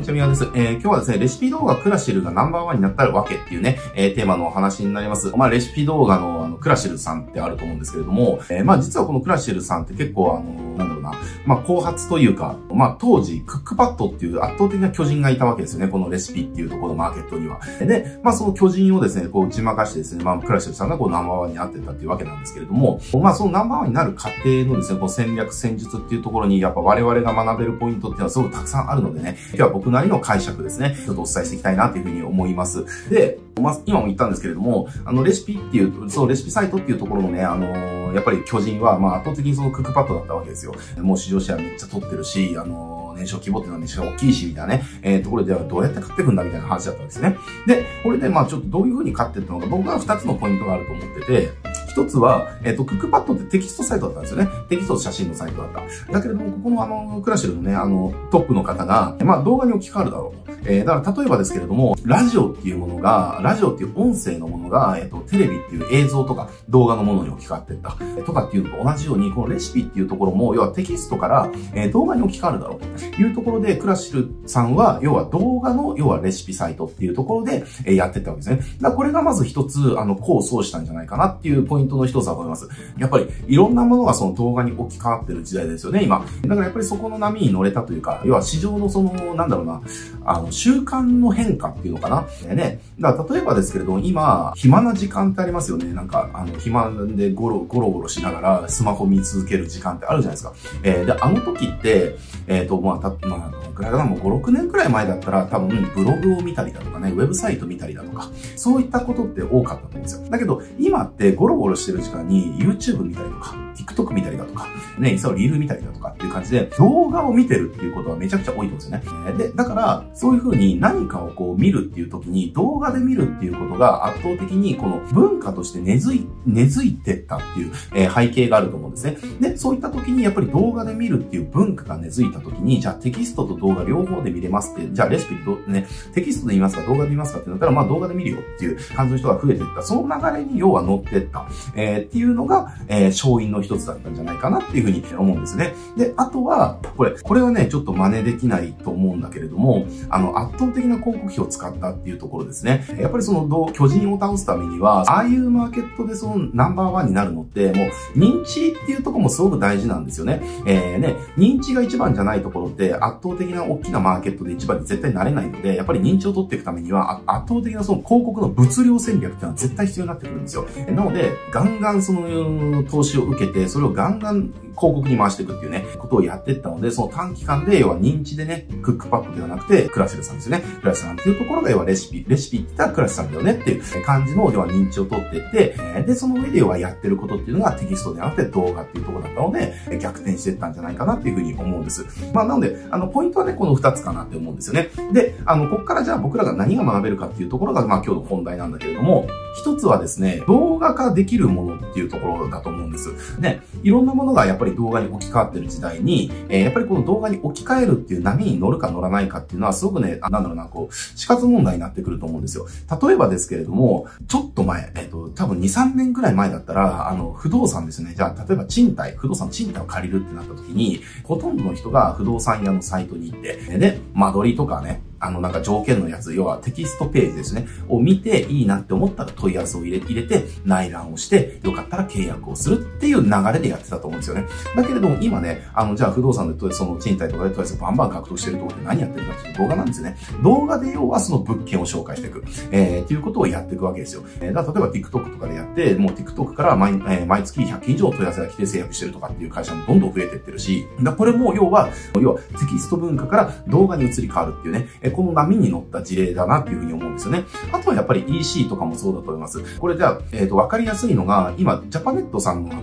にちは、みやです。えー、今日はですね、レシピ動画クラシルがナンバーワンになったわけっていうね、えー、テーマのお話になります。まあ、レシピ動画のあの、クラシルさんってあると思うんですけれども、えー、まあ、実はこのクラシルさんって結構あの、なんだろう、まあ、後発というか、まあ、当時、クックパッドっていう圧倒的な巨人がいたわけですよね、このレシピっていうところのマーケットには。で、まあ、その巨人をですね、こう打ち負かしてですね、まあ、クラシルさんがこうナンバーワンになってたっていうわけなんですけれども、まあ、そのナンバーワンになる過程のですね、こう戦略戦術っていうところに、やっぱ我々が学べるポイントっていうのはすごくたくさんあるのでね、今日は僕なりの解釈ですね、ちょっとお伝えしていきたいなというふうに思います。で、まあ、今も言ったんですけれども、あの、レシピっていう、そう、レシピサイトっていうところのね、あのー、やっぱり巨人は、まあ、圧倒的にそのクックパッドだったわけですよ。もう市場シェアめっちゃ取ってるし、あのー年商規模っていうのはめちゃ大きいし、みたいなね、えー、ところではどうやって買っていくんだみたいな話だったんですね。で、これでまあちょっとどういう風に買っていったのか、僕は2つのポイントがあると思ってて、一つは、えっ、ー、と、クックパッドってテキストサイトだったんですよね。テキスト写真のサイトだった。だけれども、ここのあの、クラシルのね、あの、トップの方が、まあ動画に置き換わるだろうと。えー、だから例えばですけれども、ラジオっていうものが、ラジオっていう音声のものが、えっ、ー、と、テレビっていう映像とか動画のものに置き換わってった。とかっていうのと同じように、このレシピっていうところも、要はテキストから、えー、動画に置き換わるだろうというところで、クラシルさんは、要は動画の、要はレシピサイトっていうところで、えー、やってったわけですね。だこれがまず一つ、あの、功を奏したんじゃないかなっていうポイントの一つだと思います。やっぱり、いろんなものがその動画に置き換わってる時代ですよね、今。だからやっぱりそこの波に乗れたというか、要は市場のその、なんだろうな、あの、習慣の変化っていうのかな。ね。だから例えばですけれど、今、暇な時間ってありますよね。なんか、あの、暇でゴロ、ゴロゴロしながらスマホ見続ける時間ってあるじゃないですか。えー、で、あの時って、えっ、ー、と、まあ、た、まあ、どのくらいかな、もう5、6年くらい前だったら多分ブログを見たりだとかね、ウェブサイト見たりだとか、そういったことって多かったと思うんですよ。だけど、今ってゴロゴロしてる時間に YouTube 見たりとか、TikTok 見たりだとか、ね、実際リール見たりだとかっていう感じで、動画を見てるっていうことはめちゃくちゃ多いと思うんですよね。で、だから、そういう風に何かをこう見るっていう時に、動画で見るっていうことが圧倒的にこの文化として根付い、根付いてったっていう、え、背景があると思うんですね。で、そういった時にやっぱり動画で見るっていう文化が根付いた時に、じゃあテキストと動画両方で見れますって、じゃあレシピど、ね、テキストで見ますか動画で見ますかってなったら、まあ動画で見るよっていう感じの人が増えていった。その流れに要は乗ってった、えー、っていうのが、えー、勝因の一つだったんじゃないかなっていうふうに思うんですね。で、あとは、これ、これはね、ちょっと真似できないと思うんだけれども、あの、圧倒的な広告費を使ったっていうところですね。やっぱりその、巨人を倒すためには、ああいうマーケットでそのナンバーワンになるのって、もう、認知っていうとこもすごく大事なんですよね。えー、ね、認知が一番じゃないところって圧倒的な大きなマーケットで一番に絶対なれないので、やっぱり認知を取っていくためには、圧倒的なその広告の物量戦略っていうのは絶対必要になってくるんですよ。なので、ガンガンその投資を受けて、それをガンガン広告に回していくっていうね、ことをやっていったので、その短期間で、要は認知でね、クックパッドではなくて、クラシルさんですよね。クラシルさんっていうところが、要はレシピ、レシピって言ったらクラシルさんだよねっていう感じの、要は認知を取っていって、で、その上で要はやってることっていうのがテキストではなくて動画っていうところだったので、逆転していったんじゃないかなっていうふうに思うんです。まあ、なので、あの、ポイントはね、この二つかなって思うんですよね。で、あの、こっからじゃあ僕らが何が学べるかっていうところが、まあ今日の本題なんだけれども、一つはですね、動画化できるものっていうところだと思うんです。ね、いろんなものがやっぱり動画に置き換わってる時代に、えー、やっぱりこの動画に置き換えるっていう波に乗るか乗らないかっていうのはすごくね、なんだろうな、こう、死活問題になってくると思うんですよ。例えばですけれども、ちょっと前、えっ、ー、と、多分2、3年くらい前だったら、あの、不動産ですね。じゃあ、例えば賃貸、不動産賃貸を借りるってなった時に、ほとんどの人が不動産屋のサイトに行って、で、間取りとかね、あの、なんか条件のやつ、要はテキストページですね、を見ていいなって思ったら問い合わせを入れ入れて、内覧をして、よかったら契約をするっていう流れでやってたと思うんですよね。だけれども今ね、あの、じゃあ不動産でその賃貸とかで問い合わせバンバン獲得してるところで何やってるかっていう動画なんですよね。動画で要はその物件を紹介していく、えー、っていうことをやっていくわけですよ。えー、だ例えば TikTok とかでやって、もう TikTok から毎,、えー、毎月100件以上問い合わせが来て制約してるとかっていう会社もどんどん増えてってるし、だこれも要は、要はテキスト文化から動画に移り変わるっていうね、この波に乗ってった事例だなっていうふうに思うんですよね。あとはやっぱり EC とかもそうだと思います。これじゃあ、えっ、ー、と、わかりやすいのが、今、ジャパネットさんのあの、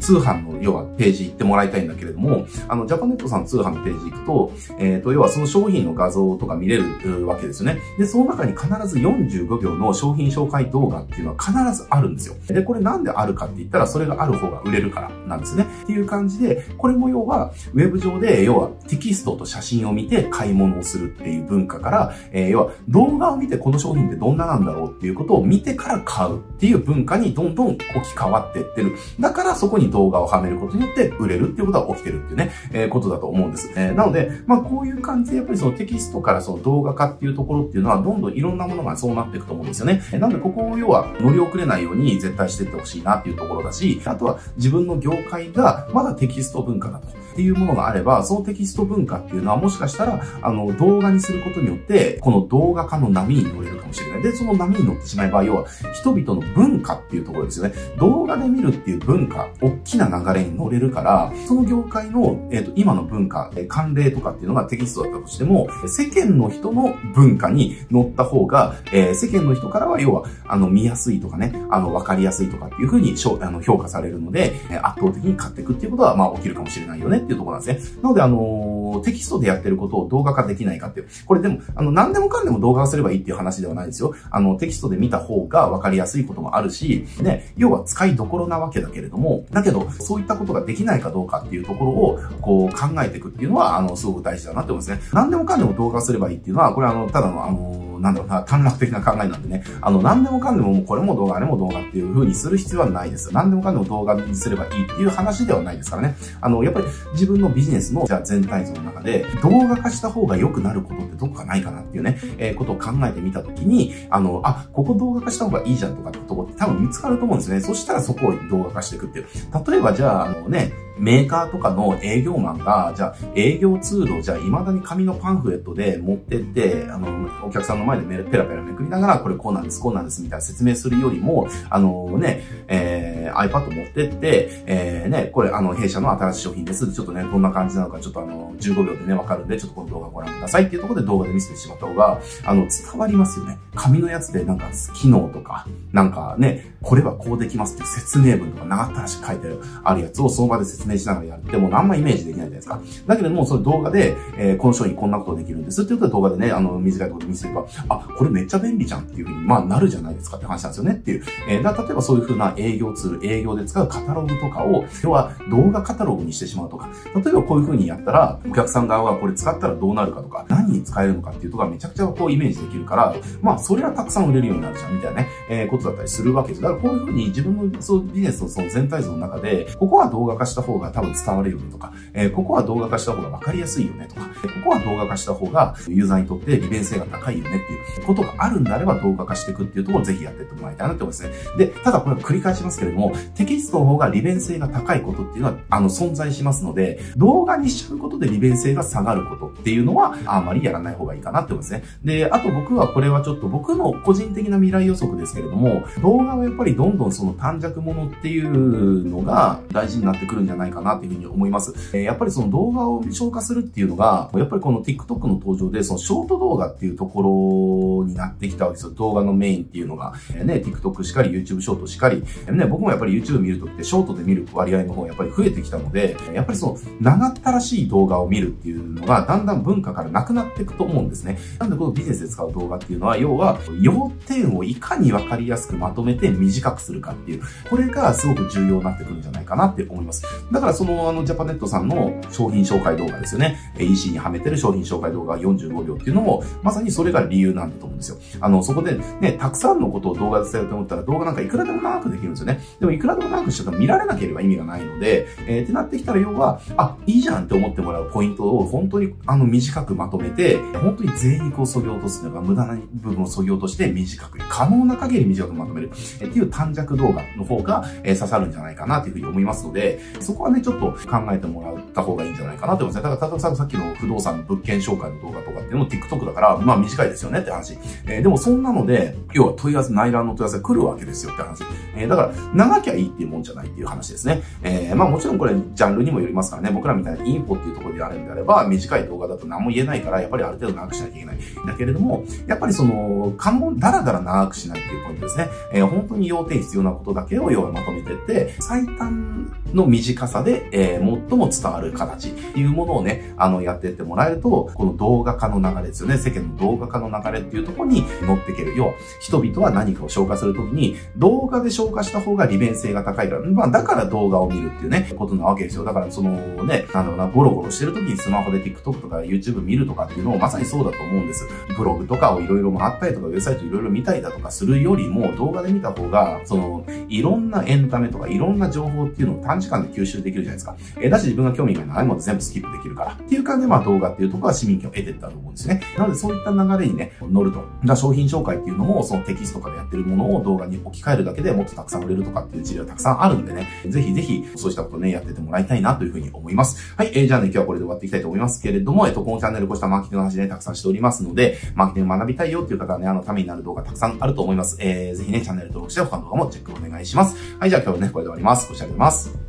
通販の、要はページ行ってもらいたいんだけれども、あの、ジャパネットさん通販のページ行くと、えっ、ー、と、要はその商品の画像とか見れるわけですよね。で、その中に必ず45秒の商品紹介動画っていうのは必ずあるんですよ。で、これなんであるかって言ったら、それがある方が売れるからなんですね。っていう感じで、これも要は、ウェブ上で、要はテキストと写真を見て買い物をするっていう文化から、えー、要は動画を見てこの商品ってどんななんだろうっていうことを見てから買うっていう文化にどんどん置き換わっていってる。だからそこに動画をはめることによって売れるっていうことは起きてるっていうね、えー、ことだと思うんです。えー、なので、まあこういう感じでやっぱりそのテキストからその動画化っていうところっていうのはどんどんいろんなものがそうなっていくと思うんですよね。なのでここを要は乗り遅れないように絶対していってほしいなっていうところだし、あとは自分の業界がまだテキスト文化だと。っていうものがあれば、そのテキスト文化っていうのはもしかしたら、あの、動画にすることによって、この動画化の波に乗れるかもしれない。で、その波に乗ってしまえば、要は、人々の文化っていうところですよね。動画で見るっていう文化、大きな流れに乗れるから、その業界の、えっ、ー、と、今の文化、え慣例とかっていうのがテキストだったとしても、世間の人の文化に乗った方が、えー、世間の人からは、要は、あの、見やすいとかね、あの、わかりやすいとかっていうふうに、あの、評価されるので、圧倒的に買っていくっていうことは、まあ、起きるかもしれないよねっていうところなんですね。なので、あの、テキストでやってることを動画化できないかっていう。これでも、あの、何でもかんでも動画化すればいいっていう話ではないですよ。あの、テキストで見た方が分かりやすいこともあるし、ね、要は使いどころなわけだけれども、だけど、そういったことができないかどうかっていうところを、こう、考えていくっていうのは、あの、すごく大事だなって思いますね。何でもかんでも動画化すればいいっていうのは、これあの、ただの、あのなんだろうな、短絡的な考えなんでね、あの、何でもかんでももうこれも動画、あれも動画っていう風にする必要はないです。何でもかんでも動画にすればいいっていう話ではないですからね。あの、やっぱり自分のビジネスの、じゃあ全体像の中で、動画化した方が良くなることってどこかないかなっていうね、えー、ことを考えてみたときに、あの、あ、ここ動画化した方がいいじゃんとかってとこって多分見つかると思うんですね。そしたらそこを動画化していくっていう。例えばじゃあ、あのね、メーカーとかの営業マンが、じゃあ営業ツールをじゃあ未だに紙のパンフレットで持ってって、あの、お客さんの前でペラペラめくりながら、これこうなんです、こうなんですみたいな説明するよりも、あのね、えー、iPad 持ってって、えー、ね、これあの、弊社の新しい商品です。ちょっとね、どんな感じなのか、ちょっとあの、15秒でね、わかるんで、ちょっとこの動画ご覧くださいっていうところで動画で見せてしまった方が、あの、伝わりますよね。紙のやつでなんか、機能とか、なんかね、これはこうできますっていう説明文とか長ったらしく書いてあるやつをその場で説明しながらやってもあんまイメージできないじゃないですか。だけども、その動画で、えー、この商品こんなことできるんですって言うことで動画でね、あの、短いとこと見せれば、あ、これめっちゃ便利じゃんっていうふうに、まあ、なるじゃないですかって話なんですよねっていう。えー、だ例えばそういうふうな営業ツール、営業で使うカタログとかを、要は動画カタログにしてしまうとか、例えばこういうふうにやったら、お客さん側がこれ使ったらどうなるかとか、何に使えるのかっていうところがめちゃくちゃこうイメージできるから、まあ、それはたくさん売れるようになるじゃん、みたいなね、えー、ことだったりするわけです。だからこういうふうに自分のそうビジネスのその全体像の中で、ここは動画化した方が多分伝わるよねとか、えー、ここは動画化した方が分かりやすいよねとか、ここは動画化した方がユーザーにとって利便性が高いよねっていうことがあるんであれば動画化していくっていうところをぜひやってってもらいたいなって思いますね。で、ただこれ繰り返しますけれども、テキストの方が利便性が高いことっていうのは、あの、存在しますので、動画にしちゃうことで利便性が下がることっていうのは、あまりやらない方がいいかなって思いますね。で、あと僕はこれはちょっと僕の個人的な未来予測ですけれども、動画はやっぱりどんどんその短尺ものっていうのが大事になってくるんじゃないかなっていうふうに思います。えー、やっぱりその動画を消化するっていうのが、やっぱりこの TikTok の登場で、そのショート動画っていうところになってきたわけですよ。動画のメインっていうのが。えー、ね、TikTok しかり、YouTube ショートしかり。えー、ね、僕もやっぱり YouTube 見るときってショートで見る割合の方がやっぱり増えてきたので、やっぱりその長ったらしい動画を見るっていうのがだんだん文化からなくなっていくと思うんですね。なんでこのビジネスで使う動画っていうのは、要は要点をいかにわかりやすくまとめて短くするかっていう、これがすごく重要になってくるんじゃないかなって思います。だからそのあのジャパネットさんの商品紹介動画ですよね。EC にはめてる商品紹介動画45秒っていうのも、まさにそれが理由なんだと思うんですよ。あの、そこでね、たくさんのことを動画で伝えようと思ったら動画なんかいくらでも長くできるんですよね。でもいくらでも長くしてたら見られなければ意味がないので、えー、ってなってきたら要は、あ、いいじゃんって思ってもらうポイントを本当にあの短くまとめて、本当に全肉を削ぎ落とすのが無駄な部分を削ぎ落として短く、可能な限り短くまとめる、えー、っていう短尺動画の方が、えー、刺さるんじゃないかなというふうに思いますので、そこはね、ちょっと考えてもらった方がいいんじゃないかなと思いますね。だから、たださっきの不動産の物件紹介の動画とかっていうのも TikTok だから、まあ短いですよねって話。えー、でもそんなので、要は問い合わせ、内覧の問い合わせが来るわけですよって話。えー、だから、長きゃいいっていうもんじゃないっていう話ですね。えー、まあもちろんこれ、ジャンルにもよりますからね、僕らみたいなインフォっていうところでやるんであれば、短い動画だと何も言えないから、やっぱりある程度長くしなきゃいけない。だけれども、やっぱりその、関門だらだら長くしないっていうポイントですね。えー、本当に要点必要なことだけを要はまとめてって、最短の短さで、えー、最も伝わる形っていうものをね、あの、やってってもらえると、この動画化の流れですよね。世間の動画化の流れっていうところに乗っていける。要は、人々は何かを消化するときに、動画で消化した方が利便性が高いから、まあ、だから動画を見るっていうね、ことなわけですよ。だから、そのね、なんだろうな、ゴロゴロしてるときにスマホで TikTok とか YouTube 見るとかっていうのもまさにそうだと思うんです。ブログとかをいろいろ回ったりとか、ウェブサイトいろいろ見たりだとかするよりも、動画で見た方が、その、いろんなエンタメとかいろんな情報っていうのを短時間で吸収できるじゃないですか。え、だし自分が興味がないもの全部スキップできるから。っていう感じで、まあ動画っていうところは市民権を得てったと思うんですね。なのでそういった流れにね、乗ると。商品紹介っていうのも、そのテキストとかでやってるものを動画に置き換えるだけでもっとたくさん売れるとかっていう事例はたくさんあるんでね、ぜひぜひそうしたことね、やっててもらいたいなというふうに思います。はい、えー、じゃあね、今日はこれで終わっていきたいと思いますけれども、えっと、このチャンネルこうしたマーケティングの話ね、たくさんしておりますので、マーケティング学びたいよっていう方はね、あの、ためになる動画たくさんあると思います。えー、ぜひね、チャンネル登録して他の動画もチェックお願いします。はい、じゃあ今日はね、これで終わります。ご視聴ありがとうございます。